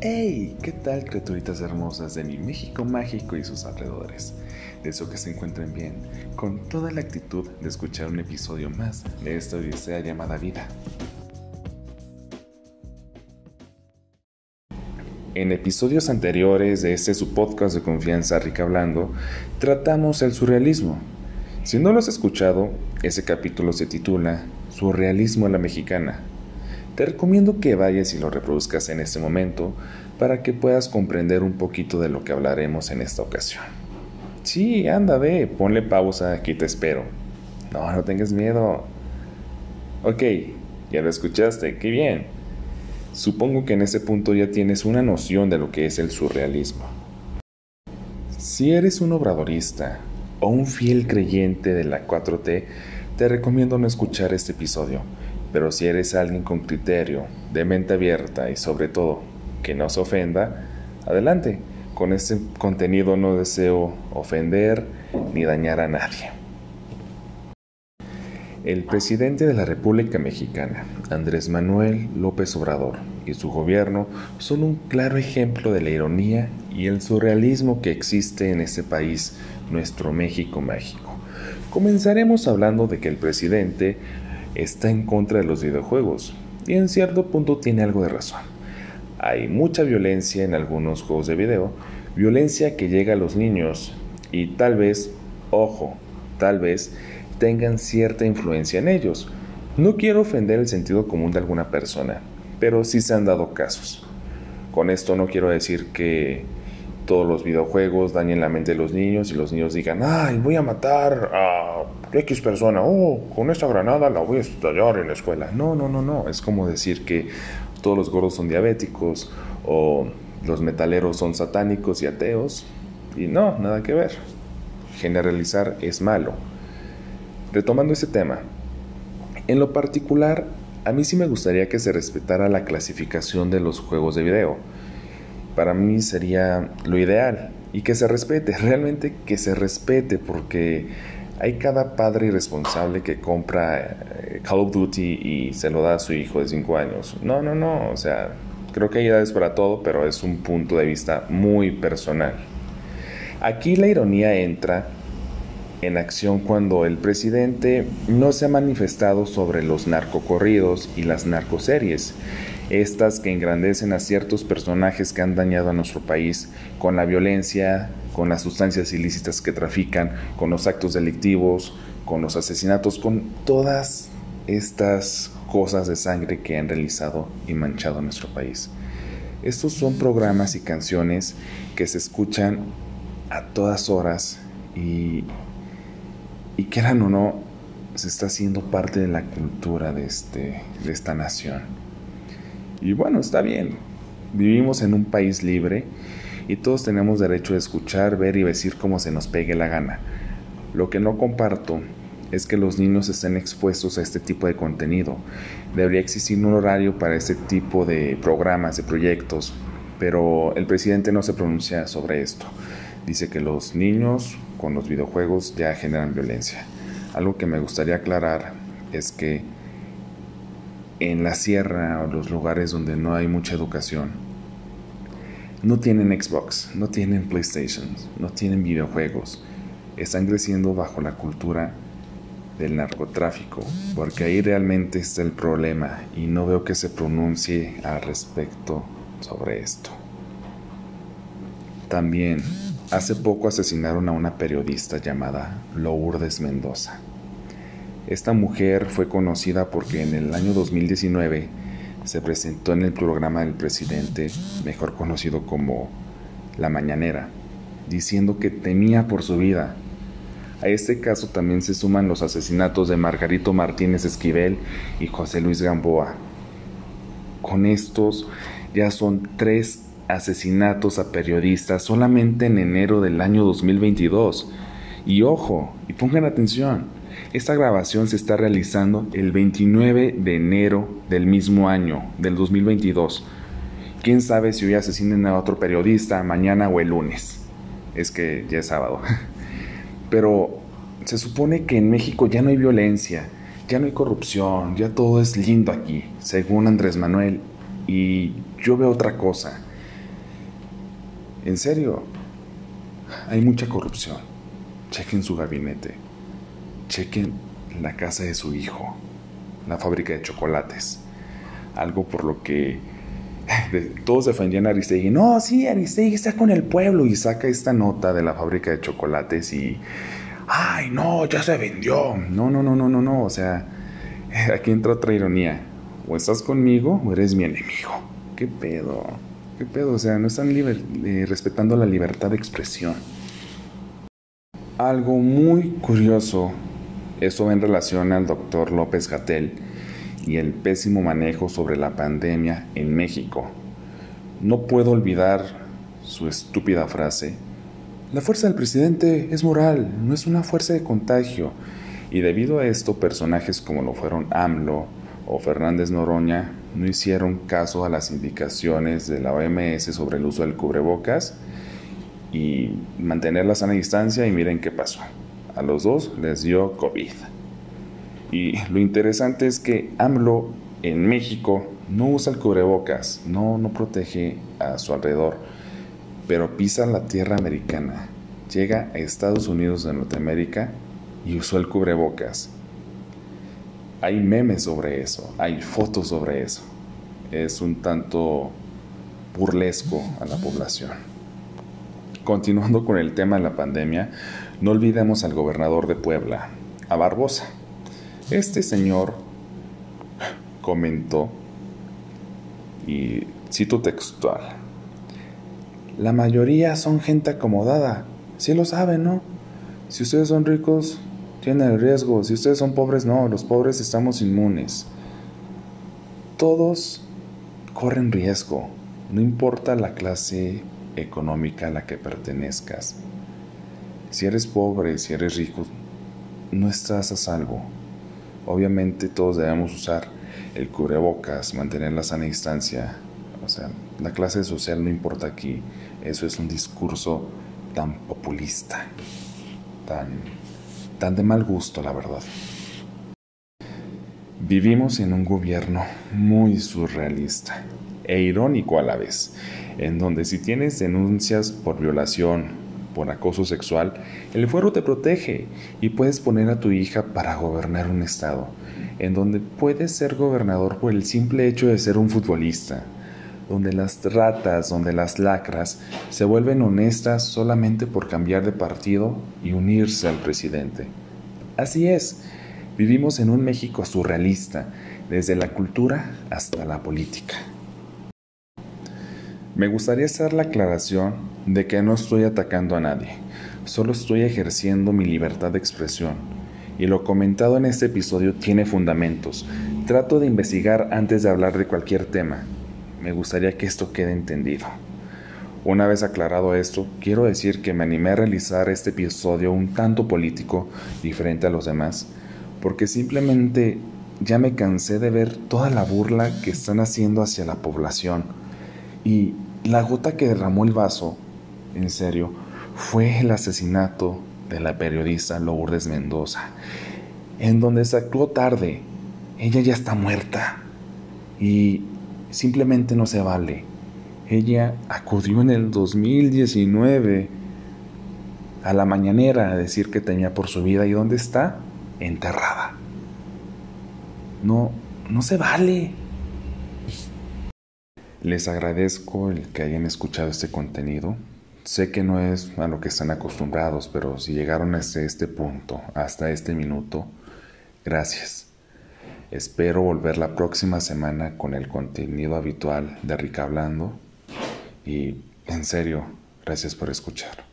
¡Hey! ¿Qué tal, criaturitas hermosas de mi México mágico y sus alrededores? Deseo que se encuentren bien, con toda la actitud de escuchar un episodio más de esta odisea llamada vida. En episodios anteriores de este su podcast de confianza Rica Hablando, tratamos el surrealismo. Si no lo has escuchado, ese capítulo se titula Surrealismo a la Mexicana te recomiendo que vayas y lo reproduzcas en este momento para que puedas comprender un poquito de lo que hablaremos en esta ocasión. Sí, anda, ve, ponle pausa, aquí te espero. No, no tengas miedo. Ok, ya lo escuchaste, qué bien. Supongo que en este punto ya tienes una noción de lo que es el surrealismo. Si eres un obradorista o un fiel creyente de la 4T, te recomiendo no escuchar este episodio pero si eres alguien con criterio, de mente abierta y sobre todo que no se ofenda, adelante. Con este contenido no deseo ofender ni dañar a nadie. El presidente de la República Mexicana, Andrés Manuel López Obrador, y su gobierno son un claro ejemplo de la ironía y el surrealismo que existe en este país, nuestro México mágico. Comenzaremos hablando de que el presidente está en contra de los videojuegos y en cierto punto tiene algo de razón. Hay mucha violencia en algunos juegos de video, violencia que llega a los niños y tal vez, ojo, tal vez tengan cierta influencia en ellos. No quiero ofender el sentido común de alguna persona, pero sí se han dado casos. Con esto no quiero decir que todos los videojuegos dañen la mente de los niños y los niños digan, ay, voy a matar a X persona, oh, con esta granada la voy a estallar en la escuela. No, no, no, no, es como decir que todos los gordos son diabéticos o los metaleros son satánicos y ateos. Y no, nada que ver. Generalizar es malo. Retomando ese tema, en lo particular, a mí sí me gustaría que se respetara la clasificación de los juegos de video para mí sería lo ideal y que se respete, realmente que se respete porque hay cada padre irresponsable que compra eh, Call of Duty y se lo da a su hijo de 5 años. No, no, no, o sea, creo que hay edades para todo, pero es un punto de vista muy personal. Aquí la ironía entra en acción cuando el presidente no se ha manifestado sobre los narcocorridos y las narcoseries estas que engrandecen a ciertos personajes que han dañado a nuestro país con la violencia, con las sustancias ilícitas que trafican, con los actos delictivos, con los asesinatos, con todas estas cosas de sangre que han realizado y manchado nuestro país. Estos son programas y canciones que se escuchan a todas horas y, y quieran o no, se está haciendo parte de la cultura de, este, de esta nación. Y bueno, está bien. Vivimos en un país libre y todos tenemos derecho a escuchar, ver y decir como se nos pegue la gana. Lo que no comparto es que los niños estén expuestos a este tipo de contenido. Debería existir un horario para este tipo de programas, de proyectos, pero el presidente no se pronuncia sobre esto. Dice que los niños con los videojuegos ya generan violencia. Algo que me gustaría aclarar es que en la sierra o los lugares donde no hay mucha educación, no tienen Xbox, no tienen PlayStation, no tienen videojuegos. Están creciendo bajo la cultura del narcotráfico, porque ahí realmente está el problema y no veo que se pronuncie al respecto sobre esto. También, hace poco asesinaron a una periodista llamada Lourdes Mendoza. Esta mujer fue conocida porque en el año 2019 se presentó en el programa del presidente, mejor conocido como La Mañanera, diciendo que temía por su vida. A este caso también se suman los asesinatos de Margarito Martínez Esquivel y José Luis Gamboa. Con estos ya son tres asesinatos a periodistas solamente en enero del año 2022. Y ojo, y pongan atención, esta grabación se está realizando el 29 de enero del mismo año, del 2022. Quién sabe si hoy asesinen a otro periodista mañana o el lunes. Es que ya es sábado. Pero se supone que en México ya no hay violencia, ya no hay corrupción, ya todo es lindo aquí, según Andrés Manuel. Y yo veo otra cosa. En serio, hay mucha corrupción. Chequen su gabinete. Chequen la casa de su hijo. La fábrica de chocolates. Algo por lo que todos defendían a Aristegui. No, sí, Aristegui está con el pueblo y saca esta nota de la fábrica de chocolates y... ¡Ay, no! Ya se vendió. No, no, no, no, no, no. O sea, aquí entra otra ironía. O estás conmigo o eres mi enemigo. ¿Qué pedo? ¿Qué pedo? O sea, no están eh, respetando la libertad de expresión. Algo muy curioso, eso en relación al doctor López Gatel y el pésimo manejo sobre la pandemia en México. No puedo olvidar su estúpida frase. La fuerza del presidente es moral, no es una fuerza de contagio. Y debido a esto, personajes como lo fueron AMLO o Fernández Noroña no hicieron caso a las indicaciones de la OMS sobre el uso del cubrebocas y mantener la sana distancia y miren qué pasó. A los dos les dio COVID. Y lo interesante es que AMLO en México no usa el cubrebocas, no, no protege a su alrededor, pero pisa la tierra americana, llega a Estados Unidos de Norteamérica y usó el cubrebocas. Hay memes sobre eso, hay fotos sobre eso. Es un tanto burlesco a la población. Continuando con el tema de la pandemia, no olvidemos al gobernador de Puebla, a Barbosa. Este señor comentó, y cito textual, la mayoría son gente acomodada, si lo saben, ¿no? Si ustedes son ricos, tienen el riesgo, si ustedes son pobres, no, los pobres estamos inmunes. Todos corren riesgo, no importa la clase económica a la que pertenezcas. Si eres pobre, si eres rico, no estás a salvo. Obviamente todos debemos usar el cubrebocas, mantener la sana distancia. O sea, la clase social no importa aquí. Eso es un discurso tan populista, tan, tan de mal gusto, la verdad. Vivimos en un gobierno muy surrealista e irónico a la vez, en donde si tienes denuncias por violación, por acoso sexual, el fuero te protege y puedes poner a tu hija para gobernar un estado, en donde puedes ser gobernador por el simple hecho de ser un futbolista, donde las ratas, donde las lacras se vuelven honestas solamente por cambiar de partido y unirse al presidente. Así es, vivimos en un México surrealista, desde la cultura hasta la política. Me gustaría hacer la aclaración de que no estoy atacando a nadie, solo estoy ejerciendo mi libertad de expresión, y lo comentado en este episodio tiene fundamentos. Trato de investigar antes de hablar de cualquier tema. Me gustaría que esto quede entendido. Una vez aclarado esto, quiero decir que me animé a realizar este episodio un tanto político, diferente a los demás, porque simplemente ya me cansé de ver toda la burla que están haciendo hacia la población. Y la gota que derramó el vaso, en serio, fue el asesinato de la periodista Lourdes Mendoza, en donde se actuó tarde. Ella ya está muerta y simplemente no se vale. Ella acudió en el 2019 a la mañanera a decir que tenía por su vida y dónde está enterrada. No, no se vale. Les agradezco el que hayan escuchado este contenido. Sé que no es a lo que están acostumbrados, pero si llegaron hasta este punto, hasta este minuto, gracias. Espero volver la próxima semana con el contenido habitual de Rica Hablando y en serio, gracias por escuchar.